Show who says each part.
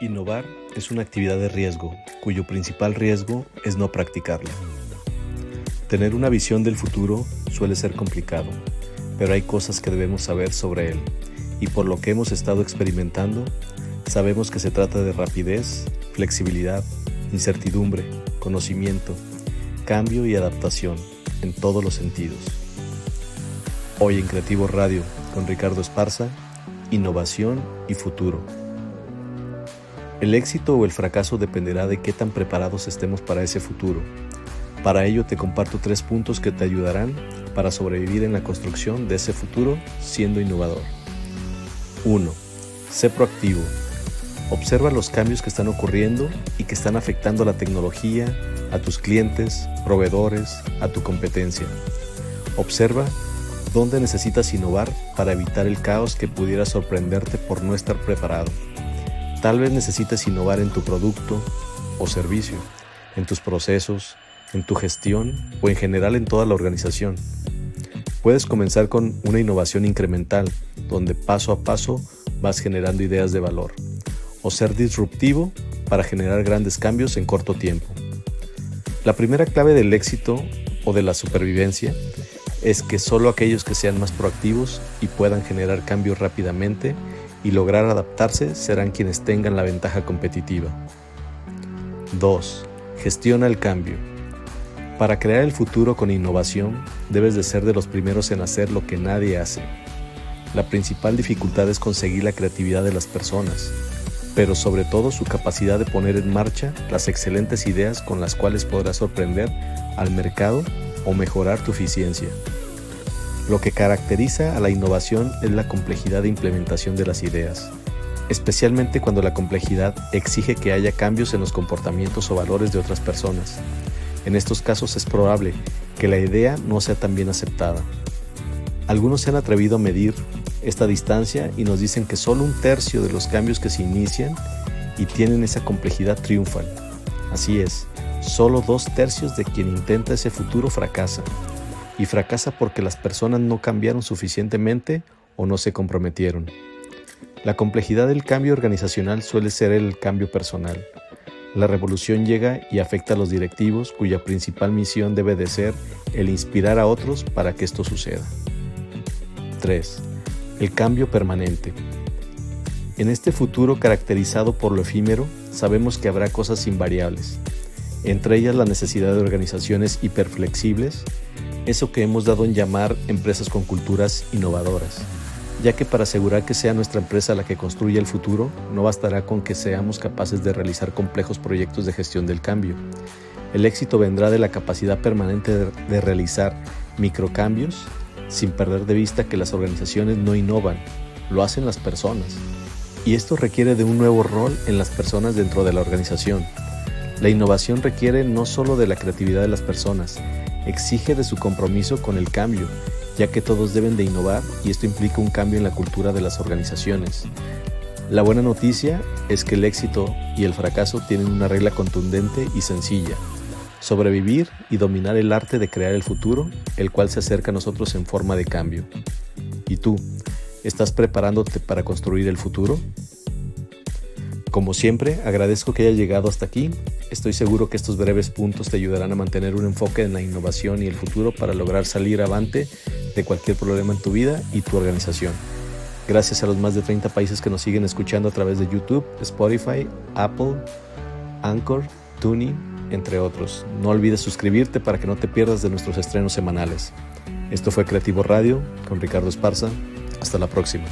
Speaker 1: Innovar es una actividad de riesgo, cuyo principal riesgo es no practicarla. Tener una visión del futuro suele ser complicado, pero hay cosas que debemos saber sobre él, y por lo que hemos estado experimentando, sabemos que se trata de rapidez, flexibilidad, incertidumbre, conocimiento, cambio y adaptación en todos los sentidos. Hoy en Creativo Radio con Ricardo Esparza, innovación y futuro. El éxito o el fracaso dependerá de qué tan preparados estemos para ese futuro. Para ello te comparto tres puntos que te ayudarán para sobrevivir en la construcción de ese futuro siendo innovador. 1. Sé proactivo. Observa los cambios que están ocurriendo y que están afectando a la tecnología, a tus clientes, proveedores, a tu competencia. Observa dónde necesitas innovar para evitar el caos que pudiera sorprenderte por no estar preparado. Tal vez necesites innovar en tu producto o servicio, en tus procesos, en tu gestión o en general en toda la organización. Puedes comenzar con una innovación incremental, donde paso a paso vas generando ideas de valor, o ser disruptivo para generar grandes cambios en corto tiempo. La primera clave del éxito o de la supervivencia es que solo aquellos que sean más proactivos y puedan generar cambios rápidamente y lograr adaptarse serán quienes tengan la ventaja competitiva. 2. Gestiona el cambio. Para crear el futuro con innovación, debes de ser de los primeros en hacer lo que nadie hace. La principal dificultad es conseguir la creatividad de las personas, pero sobre todo su capacidad de poner en marcha las excelentes ideas con las cuales podrás sorprender al mercado o mejorar tu eficiencia. Lo que caracteriza a la innovación es la complejidad de implementación de las ideas, especialmente cuando la complejidad exige que haya cambios en los comportamientos o valores de otras personas. En estos casos es probable que la idea no sea tan bien aceptada. Algunos se han atrevido a medir esta distancia y nos dicen que solo un tercio de los cambios que se inician y tienen esa complejidad triunfan. Así es, solo dos tercios de quien intenta ese futuro fracasa y fracasa porque las personas no cambiaron suficientemente o no se comprometieron. La complejidad del cambio organizacional suele ser el cambio personal. La revolución llega y afecta a los directivos cuya principal misión debe de ser el inspirar a otros para que esto suceda. 3. El cambio permanente. En este futuro caracterizado por lo efímero, sabemos que habrá cosas invariables, entre ellas la necesidad de organizaciones hiperflexibles, eso que hemos dado en llamar empresas con culturas innovadoras, ya que para asegurar que sea nuestra empresa la que construya el futuro, no bastará con que seamos capaces de realizar complejos proyectos de gestión del cambio. El éxito vendrá de la capacidad permanente de, realizar microcambios sin perder de vista que las organizaciones no innovan, lo hacen las personas. Y esto requiere de un nuevo rol en las personas dentro de la organización. La innovación requiere no solo de la creatividad de las personas, exige de su compromiso con el cambio, ya que todos deben de innovar y esto implica un cambio en la cultura de las organizaciones. La buena noticia es que el éxito y el fracaso tienen una regla contundente y sencilla. Sobrevivir y dominar el arte de crear el futuro, el cual se acerca a nosotros en forma de cambio. ¿Y tú? ¿Estás preparándote para construir el futuro? Como siempre, agradezco que haya llegado hasta aquí. Estoy seguro que estos breves puntos te ayudarán a mantener un enfoque en la innovación y el futuro para lograr salir avante de cualquier problema en tu vida y tu organización. Gracias a los más de 30 países que nos siguen escuchando a través de YouTube, Spotify, Apple, Anchor, Tuning, entre otros. No olvides suscribirte para que no te pierdas de nuestros estrenos semanales. Esto fue Creativo Radio con Ricardo Esparza. Hasta la próxima.